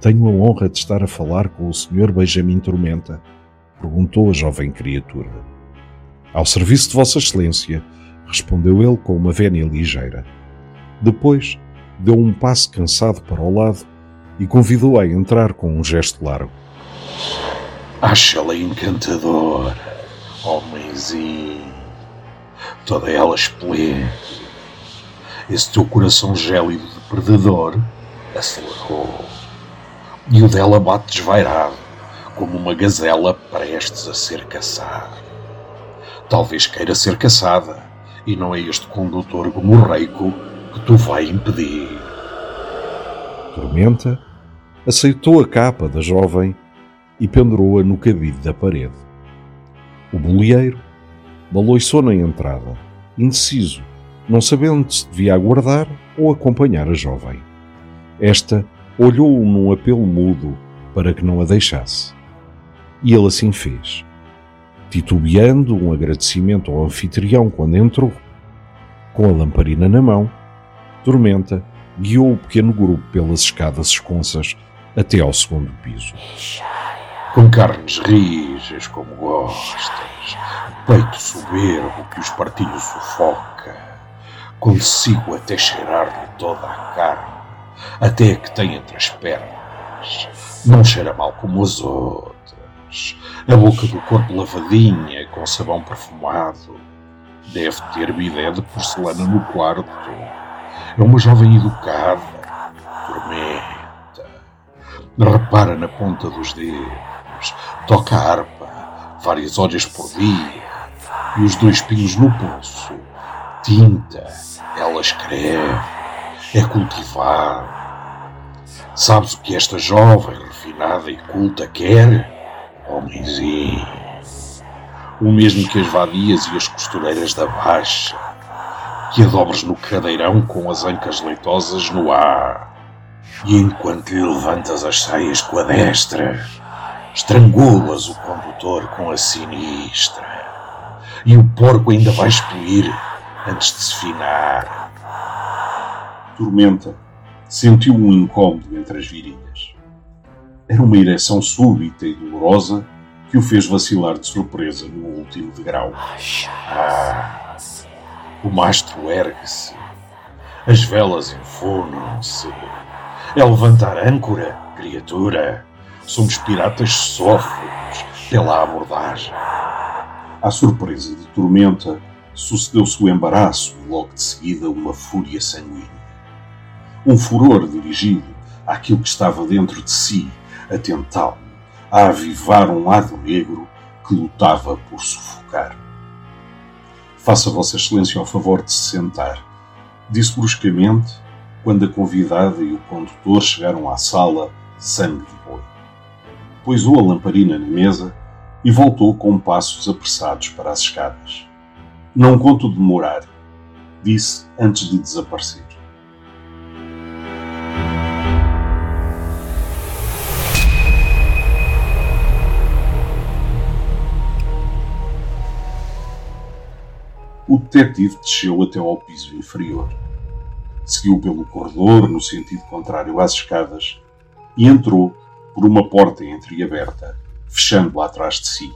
Tenho a honra de estar a falar com o Sr. Benjamin Tormenta, perguntou a jovem criatura. Ao serviço de Vossa Excelência, respondeu ele com uma vénia ligeira. Depois, deu um passo cansado para o lado e convidou-a a entrar com um gesto largo. Acha-la encantadora, homenzinho. Toda ela esplêndida. Esse teu coração gélido de perdedor acelerou e o dela bate desvairado, como uma gazela prestes a ser caçada. Talvez queira ser caçada, e não é este condutor gomorreico que tu vai impedir. Tormenta aceitou a capa da jovem e pendurou-a no cabide da parede. O bolieiro baloiçou na entrada, indeciso, não sabendo se devia aguardar ou acompanhar a jovem. Esta olhou-o num apelo mudo para que não a deixasse. E ele assim fez. Titubeando um agradecimento ao anfitrião quando entrou, com a lamparina na mão, Tormenta guiou o pequeno grupo pelas escadas esconsas até ao segundo piso. Com carnes rijas como gostas, peito soberbo que os partilhos sufoca, consigo até cheirar-lhe toda a carne até que tem entre as pernas. Não cheira mal como as outras. A boca do corpo lavadinha, com sabão perfumado. Deve ter bidé de porcelana no quarto. É uma jovem educada. Tormenta. Repara na ponta dos dedos. Toca a harpa várias horas por dia. E os dois pingos no pulso. Tinta. Ela escreve é cultivado. Sabes o que esta jovem, refinada e culta quer? Homenzinho. O mesmo que as vadias e as costureiras da baixa. Que a dobres no cadeirão com as ancas leitosas no ar. E enquanto lhe levantas as saias com a destra, estrangulas o condutor com a sinistra. E o porco ainda vai explodir antes de se finar. Tormenta sentiu um incômodo entre as virilhas. Era uma ereção súbita e dolorosa que o fez vacilar de surpresa no último degrau. Ah, o mastro ergue-se. As velas enfunam-se. É levantar âncora, criatura. Somos piratas sófregos pela abordagem. À surpresa de Tormenta, sucedeu-se o embaraço e logo de seguida uma fúria sanguínea um furor dirigido àquilo que estava dentro de si, a tentá-lo, a avivar um lado negro que lutava por sufocar. Faça Vossa Excelência ao favor de se sentar, disse bruscamente quando a convidada e o condutor chegaram à sala sangue de boi. Poisou a lamparina na mesa e voltou com passos apressados para as escadas. Não conto demorar, disse antes de desaparecer. Detetive desceu até ao piso inferior. Seguiu pelo corredor no sentido contrário às escadas e entrou por uma porta entreaberta, fechando-a atrás de si.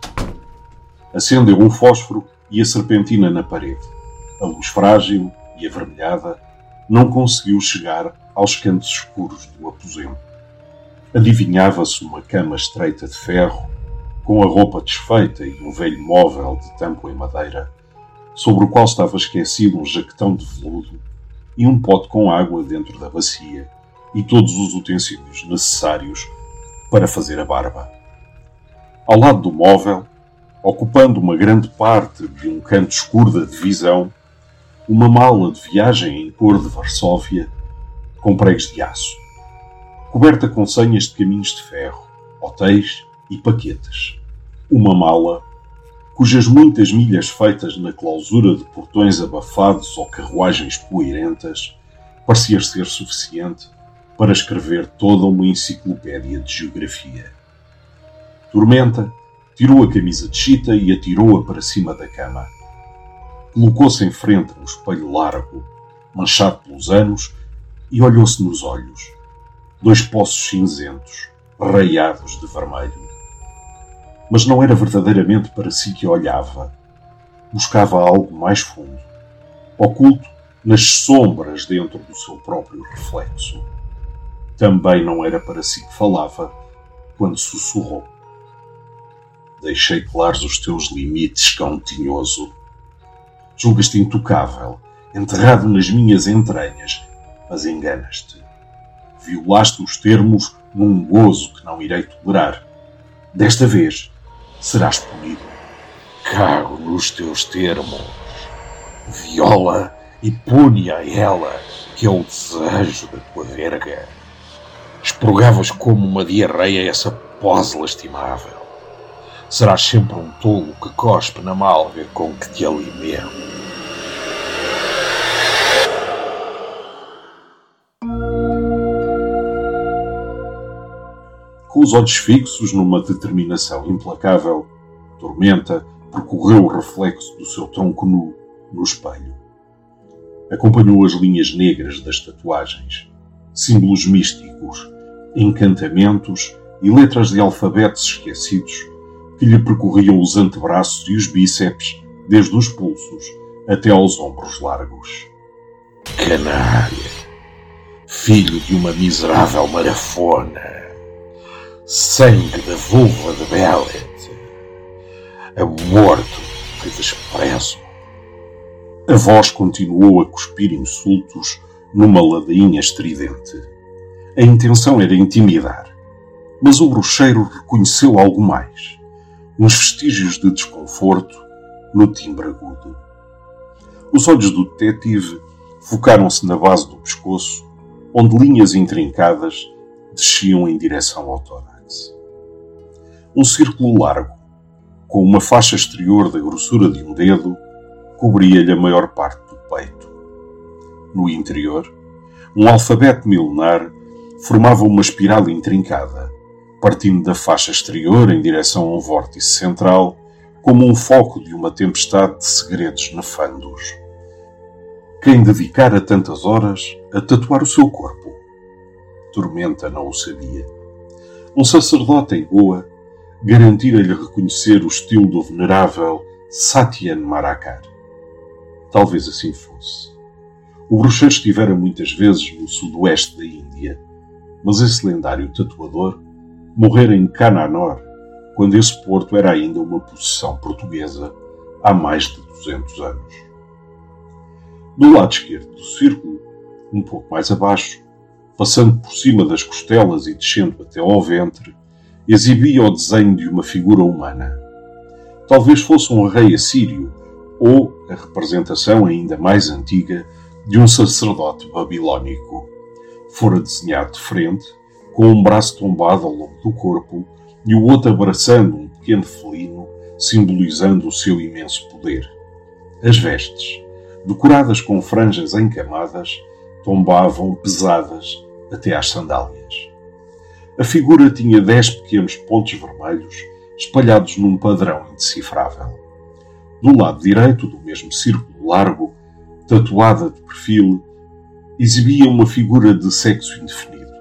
Acendeu um fósforo e a serpentina na parede. A luz frágil e avermelhada não conseguiu chegar aos cantos escuros do aposento. Adivinhava-se uma cama estreita de ferro, com a roupa desfeita e um velho móvel de tampo em madeira sobre o qual estava esquecido um jaquetão de veludo e um pote com água dentro da bacia e todos os utensílios necessários para fazer a barba. Ao lado do móvel, ocupando uma grande parte de um canto escuro da divisão, uma mala de viagem em cor de Varsóvia, com pregos de aço, coberta com senhas de caminhos de ferro, hotéis e paquetes. Uma mala cujas muitas milhas feitas na clausura de portões abafados ou carruagens poeirentas parecia ser suficiente para escrever toda uma enciclopédia de geografia. Tormenta tirou a camisa de chita e atirou-a para cima da cama. Colocou-se em frente a um espelho largo, manchado pelos anos, e olhou-se nos olhos. Dois poços cinzentos, raiados de vermelho. Mas não era verdadeiramente para si que olhava. Buscava algo mais fundo, oculto nas sombras dentro do seu próprio reflexo. Também não era para si que falava quando sussurrou. Deixei claros os teus limites, cão tinhoso. Julgas-te intocável, enterrado nas minhas entranhas, mas enganas-te. Violaste os termos num gozo que não irei tolerar. Desta vez serás punido. Cago nos teus termos. Viola e pune a ela, que é o desejo da tua verga. Expurgavas como uma diarreia essa pose lastimável. Serás sempre um tolo que cospe na malga com que te alimenta. Os olhos fixos numa determinação implacável, Tormenta percorreu o reflexo do seu tronco nu no espelho. Acompanhou as linhas negras das tatuagens, símbolos místicos, encantamentos e letras de alfabetos esquecidos que lhe percorriam os antebraços e os bíceps, desde os pulsos até aos ombros largos. Canalha! Filho de uma miserável marafona! Sangue da vulva de Bellet, morto que desprezo. A voz continuou a cuspir insultos numa ladainha estridente. A intenção era intimidar, mas o bruxeiro reconheceu algo mais, uns vestígios de desconforto no timbre agudo. Os olhos do detetive focaram-se na base do pescoço, onde linhas intrincadas desciam em direção ao tórax um círculo largo, com uma faixa exterior da grossura de um dedo, cobria-lhe a maior parte do peito. No interior, um alfabeto milenar formava uma espiral intrincada, partindo da faixa exterior em direção a um vórtice central, como um foco de uma tempestade de segredos nefandos. Quem dedicara tantas horas a tatuar o seu corpo? Tormenta não o sabia. Um sacerdote em Goa garantira-lhe reconhecer o estilo do venerável Satyan Marakar. Talvez assim fosse. O bruxeiro estivera muitas vezes no sudoeste da Índia, mas esse lendário tatuador morrera em Cananor, quando esse porto era ainda uma possessão portuguesa há mais de 200 anos. Do lado esquerdo do círculo, um pouco mais abaixo, passando por cima das costelas e descendo até ao ventre, exibia o desenho de uma figura humana. Talvez fosse um rei assírio ou a representação ainda mais antiga de um sacerdote babilônico. Fora desenhado de frente, com um braço tombado ao longo do corpo e o outro abraçando um pequeno felino, simbolizando o seu imenso poder. As vestes, decoradas com franjas encamadas, tombavam pesadas até às sandálias. A figura tinha dez pequenos pontos vermelhos espalhados num padrão indecifrável. Do lado direito do mesmo círculo largo, tatuada de perfil, exibia uma figura de sexo indefinido,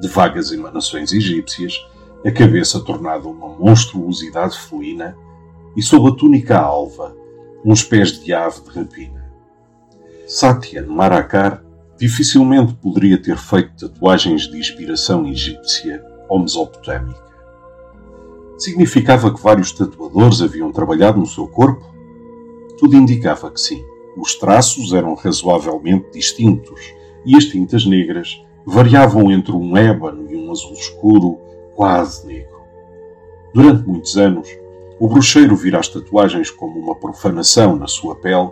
de vagas emanações egípcias, a cabeça tornada uma monstruosidade felina e sob a túnica alva, uns pés de ave de rapina. Satyan Marakar dificilmente poderia ter feito tatuagens de inspiração egípcia ou mesopotâmica. Significava que vários tatuadores haviam trabalhado no seu corpo? Tudo indicava que sim. Os traços eram razoavelmente distintos e as tintas negras variavam entre um ébano e um azul escuro, quase negro. Durante muitos anos, o bruxeiro vira as tatuagens como uma profanação na sua pele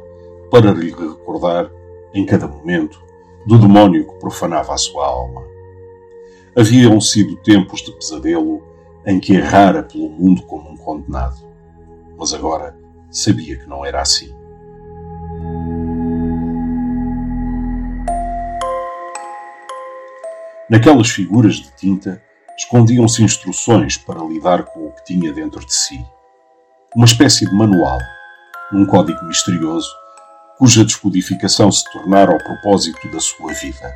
para lhe recordar, em cada momento, do demónio que profanava a sua alma. Haviam sido tempos de pesadelo em que errara pelo mundo como um condenado. Mas agora sabia que não era assim. Naquelas figuras de tinta escondiam-se instruções para lidar com o que tinha dentro de si. Uma espécie de manual, num código misterioso, cuja descodificação se tornara ao propósito da sua vida.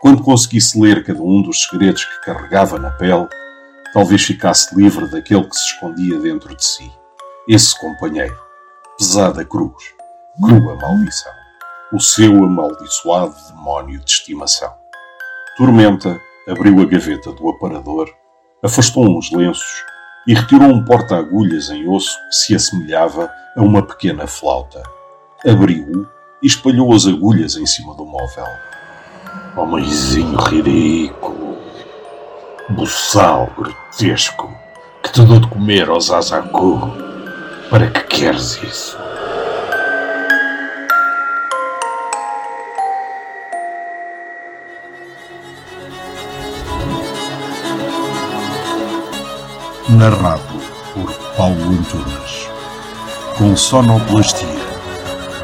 Quando conseguisse ler cada um dos segredos que carregava na pele, talvez ficasse livre daquele que se escondia dentro de si. Esse companheiro, pesada cruz, crua maldição, o seu amaldiçoado demónio de estimação. Tormenta abriu a gaveta do aparador, afastou uns lenços e retirou um porta-agulhas em osso que se assemelhava a uma pequena flauta. Abriu-o e espalhou as agulhas em cima do móvel. Homenzinho ridículo, buçal grotesco, que te dou de comer aos Azaku. Para que queres isso? narrado por Paulo Antunes, com sonoplastia